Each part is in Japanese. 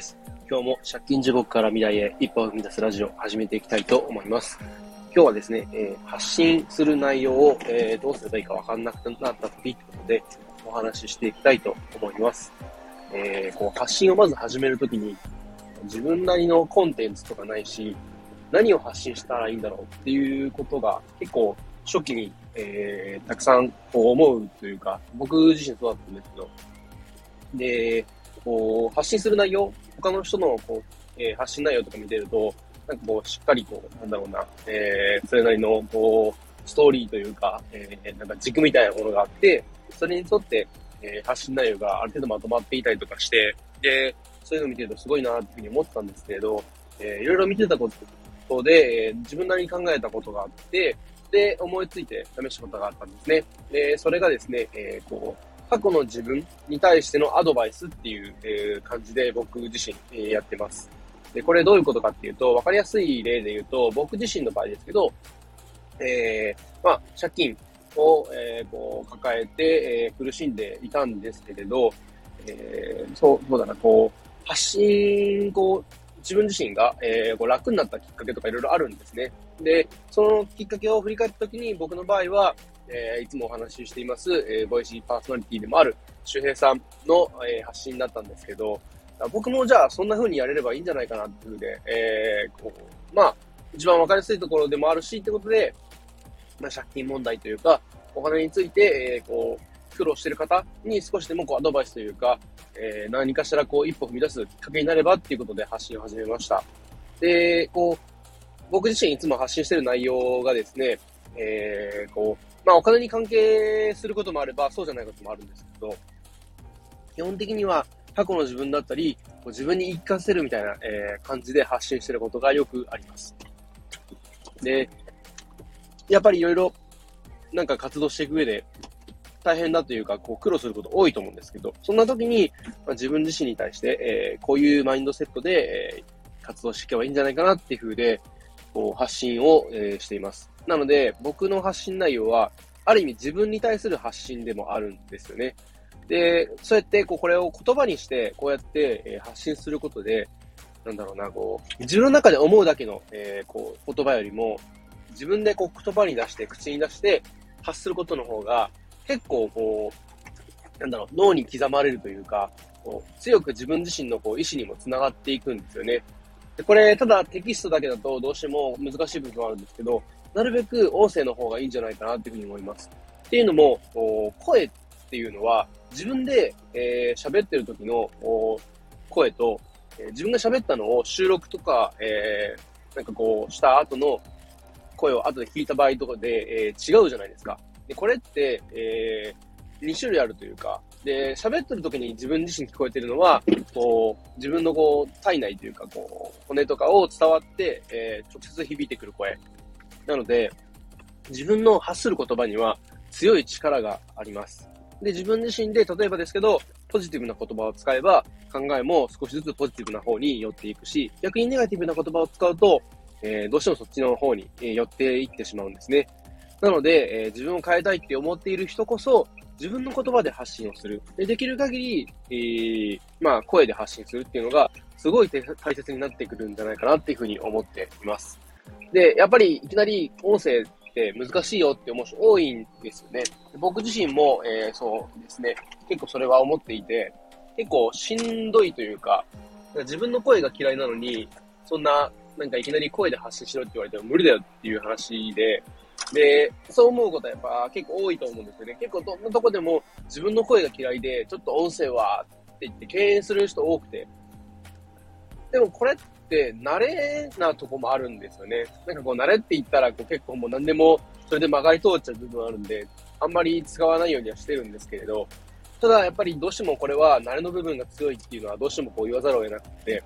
です。今日も借金地獄から未来へ一歩を踏み出すラジオを始めていきたいと思います。今日はですね、えー、発信する内容を、えー、どうすればいいかわかんなくなった時ということでお話ししていきたいと思います。えー、こう発信をまず始めるときに自分なりのコンテンツとかないし、何を発信したらいいんだろうっていうことが結構初期に、えー、たくさんこう思うというか、僕自身そうだったんですけど、で、こう、発信する内容、他の人のこう、えー、発信内容とか見てると、なんかこう、しっかりこう、なんだろうな、えー、それなりの、こう、ストーリーというか、えー、なんか軸みたいなものがあって、それに沿って、えー、発信内容がある程度まとまっていたりとかして、で、そういうのを見てるとすごいなっていうふうに思ってたんですけれど、えー、いろいろ見てたことで、えー、自分なりに考えたことがあって、で、思いついて試したことがあったんですね。で、それがですね、えー、こう、過去の自分に対してのアドバイスっていう、え、感じで僕自身、え、やってます。で、これどういうことかっていうと、わかりやすい例で言うと、僕自身の場合ですけど、えー、まあ、借金を、えー、こう抱えて、えー、苦しんでいたんですけれど、えー、そう、そうだな、こう、発信、こう、自分自身が、えー、こう楽になったきっかけとかいろいろあるんですね。で、そのきっかけを振り返ったときに、僕の場合は、え、いつもお話ししています、えー、ボイシーパーソナリティでもある周平さんの、え、発信だったんですけど、僕もじゃあそんな風にやれればいいんじゃないかなっていうふうで、えー、こう、まあ、一番わかりやすいところでもあるし、ってことで、まあ、借金問題というか、お金について、えー、こう、苦労してる方に少しでもこうアドバイスというか、えー、何かしらこう一歩踏み出すきっかけになればっていうことで発信を始めました。で、こう、僕自身いつも発信してる内容がですね、えー、こう、まあお金に関係することもあれば、そうじゃないこともあるんですけど、基本的には過去の自分だったり、自分に言い聞かせるみたいな、えー、感じで発信してることがよくあります。で、やっぱりいろいろなんか活動していく上で大変だというか、こう苦労すること多いと思うんですけど、そんな時に、まあ、自分自身に対して、えー、こういうマインドセットで、えー、活動していけばいいんじゃないかなっていう風で、こう発信を、えー、しています。なので、僕の発信内容は、ある意味自分に対する発信でもあるんですよね。で、そうやってこうこれを言葉にして、こうやって、え発信することで、なんだろうな、こう、自分の中で思うだけの、えー、こう、言葉よりも、自分でこう言葉に出して、口に出して発することの方が、結構こう、なんだろう、脳に刻まれるというか、こう強く自分自身のこう意思にもつながっていくんですよね。でこれ、ただテキストだけだとどうしても難しい部分はあるんですけど、なるべく音声の方がいいんじゃないかなっていうふうに思います。っていうのも、声っていうのは自分で喋、えー、ってる時の声と、えー、自分が喋ったのを収録とか、えー、なんかこうした後の声を後で聞いた場合とかで、えー、違うじゃないですか。で、これって、えー、2種類あるというか、で、喋ってる時に自分自身聞こえてるのは、こう、自分のこう、体内というか、こう、骨とかを伝わって、えー、直接響いてくる声。なので、自分の発する言葉には強い力があります。で、自分自身で、例えばですけど、ポジティブな言葉を使えば、考えも少しずつポジティブな方に寄っていくし、逆にネガティブな言葉を使うと、えー、どうしてもそっちの方に、え寄っていってしまうんですね。なので、えー、自分を変えたいって思っている人こそ、自分の言葉で発信をする。でできる限り、えー、まあ、声で発信するっていうのが、すごい大切になってくるんじゃないかなっていうふうに思っています。で、やっぱりいきなり音声って難しいよって思う人多いんですよね。僕自身も、えー、そうですね、結構それは思っていて、結構しんどいというか、か自分の声が嫌いなのに、そんな、なんかいきなり声で発信しろって言われても無理だよっていう話で、で、そう思うことはやっぱ結構多いと思うんですよね。結構どんなとこでも自分の声が嫌いで、ちょっと音声はって言って敬遠する人多くて。でもこれ慣れなとこもあるんですよね。なんかこう慣れって言ったらこう結構もう何でもそれで曲がり通っちゃう部分あるんで、あんまり使わないようにはしてるんですけれど、ただやっぱりどうしてもこれは慣れの部分が強いっていうのはどうしてもこう言わざるを得なくて、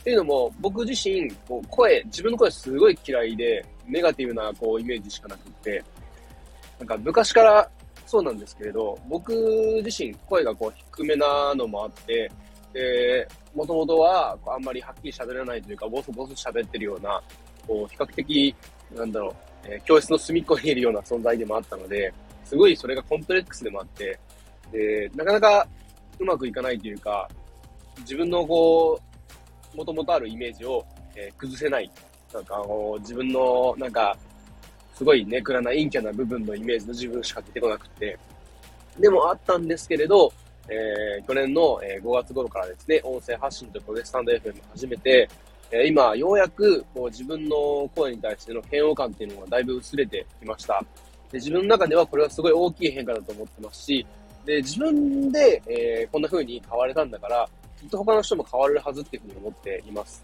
っていうのも、僕自身、こう声、自分の声すごい嫌いで、ネガティブなこうイメージしかなくて、なんか昔からそうなんですけれど、僕自身声がこう低めなのもあって、で、もともとはあんまりはっきり喋らないというか、ボソボソ喋ってるような、こう比較的、なんだろう、えー、教室の隅っこにいるような存在でもあったので、すごいそれがコンプレックスでもあって、で、なかなかうまくいかないというか、自分のこう、もともとあるイメージを、えー、崩せない。なんか、自分の、なんか、すごいネクラな陰キャな部分のイメージの自分しか出てこなくて、でもあったんですけれど、えー、去年の、え5月頃からですね、音声発信ということでスタンド FM 始めて、え今、ようやくこう自分の声に対しての嫌悪感っていうのがだいぶ薄れてきました。で自分の中ではこれはすごい大きい変化だと思ってますし、で自分で、えー、こんな風に変われたんだから、きっと他の人も変われるはずっていうふうに思っています。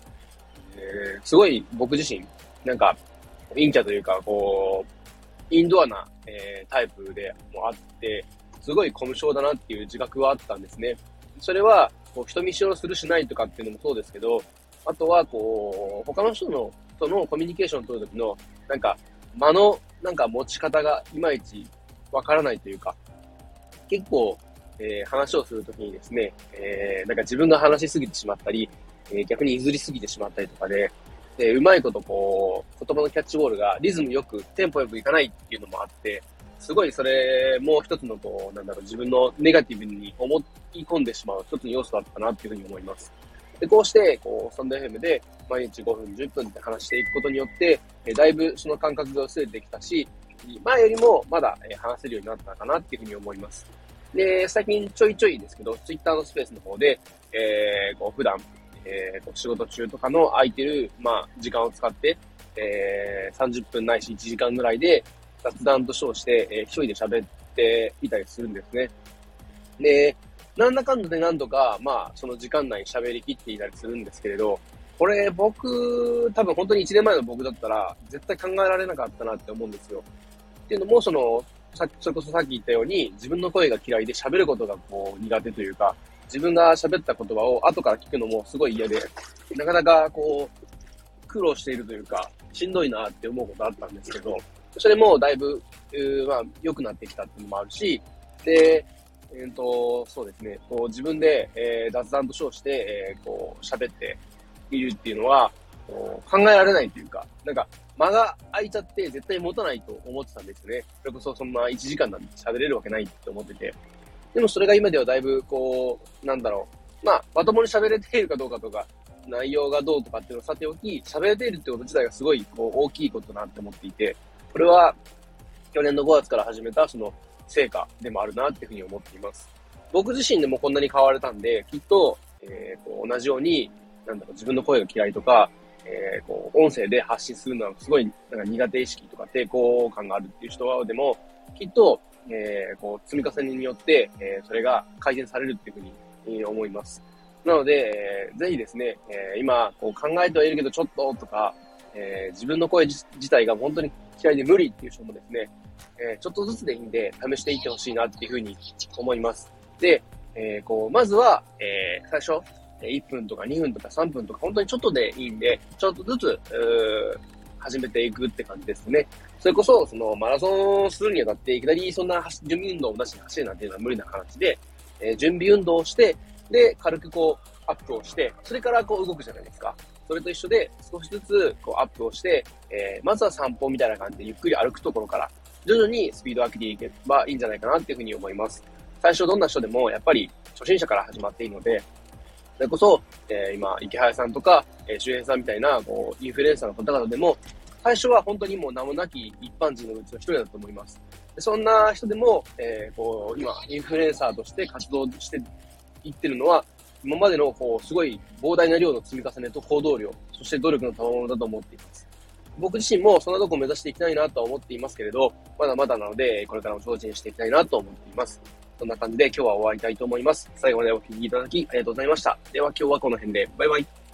えー、すごい僕自身、なんか、陰キャというか、こう、インドアな、えー、タイプでもあって、すごいコミュ障だなっていう自覚はあったんですね。それは、こう人見知りをするしないとかっていうのもそうですけど、あとは、こう、他の人の、とのコミュニケーションを取るときの、なんか、間の、なんか持ち方がいまいちわからないというか、結構、えー、話をするときにですね、えー、なんか自分が話しすぎてしまったり、えー、逆に譲りすぎてしまったりとかで、で、うまいことこう、言葉のキャッチボールがリズムよく、テンポよくいかないっていうのもあって、すごいそれも一つのこう、なんだろう、自分のネガティブに思い込んでしまう一つの要素だったなっていうふうに思います。で、こうして、こう、スタンド FM で毎日5分、10分って話していくことによって、えだいぶその感覚が薄れてきたし、前よりもまだ、え話せるようになったかなっていうふうに思います。で、最近ちょいちょいですけど、Twitter のスペースの方で、えー、こう普段、えー、こう仕事中とかの空いてる、まあ、時間を使って、えー、30分ないし1時間ぐらいで雑談と称して、えー、一人で喋っていたりするんですね。で、なんだかんだで何度か、まあ、その時間内に喋りきっていたりするんですけれど、これ僕、多分本当に1年前の僕だったら、絶対考えられなかったなって思うんですよ。っていうのも、その、さそれこそさっき言ったように、自分の声が嫌いで喋ることがこう苦手というか、自分が喋った言葉を後から聞くのもすごい嫌で、なかなかこう、苦労しているというか、しんどいなって思うことあったんですけど、それもだいぶ、まあ、良くなってきたっていうのもあるし、で、えっ、ー、と、そうですね、こう自分で、えー、雑談と称して、えー、こう、喋っているっていうのは、こう考えられないというか、なんか、間が空いちゃって絶対持たないと思ってたんですね。それこそそんな1時間なんて喋れるわけないって思ってて。でもそれが今ではだいぶ、こう、なんだろう。まあ、まともに喋れているかどうかとか、内容がどうとかっていうのをさておき、喋れているってこと自体がすごい、こう、大きいことだなって思っていて、これは、去年の5月から始めた、その、成果でもあるなっていうふうに思っています。僕自身でもこんなに変われたんで、きっと、えー、こう同じように、なんだろう、自分の声が嫌いとか、えー、こう、音声で発信するのはすごい、なんか苦手意識とか抵抗感があるっていう人はでも、きっと、えー、こう、積み重ねによって、えー、それが改善されるっていうふうに、えー、思います。なので、えー、ぜひですね、えー、今、こう考えてはいるけどちょっととか、えー、自分の声自体が本当に嫌いで無理っていう人もですね、えー、ちょっとずつでいいんで試していってほしいなっていうふうに思います。で、えー、こう、まずは、えー、最初、1分とか2分とか3分とか本当にちょっとでいいんで、ちょっとずつ、始めていくって感じですね。それこそ、そのマラソンするにあたって、いきなりそんな準備運動をなしに走るなんていうのは無理な話で、えー、準備運動をして、で、軽くこう、アップをして、それからこう動くじゃないですか。それと一緒で、少しずつこうアップをして、えー、まずは散歩みたいな感じでゆっくり歩くところから、徐々にスピードを上げていけばいいんじゃないかなっていうふうに思います。最初どんな人でもやっぱり初心者から始まっていいので、それこそ、えー、今、池原さんとか、えー、周平さんみたいな、こう、インフルエンサーの方々でも、最初は本当にもう名もなき一般人のうちの一人だと思います。そんな人でも、えー、こう、今、インフルエンサーとして活動していってるのは、今までの、こう、すごい膨大な量の積み重ねと行動量、そして努力の賜物だと思っています。僕自身もそんなとこを目指していきたいなとは思っていますけれど、まだまだなので、これからも精進していきたいなと思っています。そんな感じで今日は終わりたいと思います。最後までお聴きいただきありがとうございました。では今日はこの辺で。バイバイ。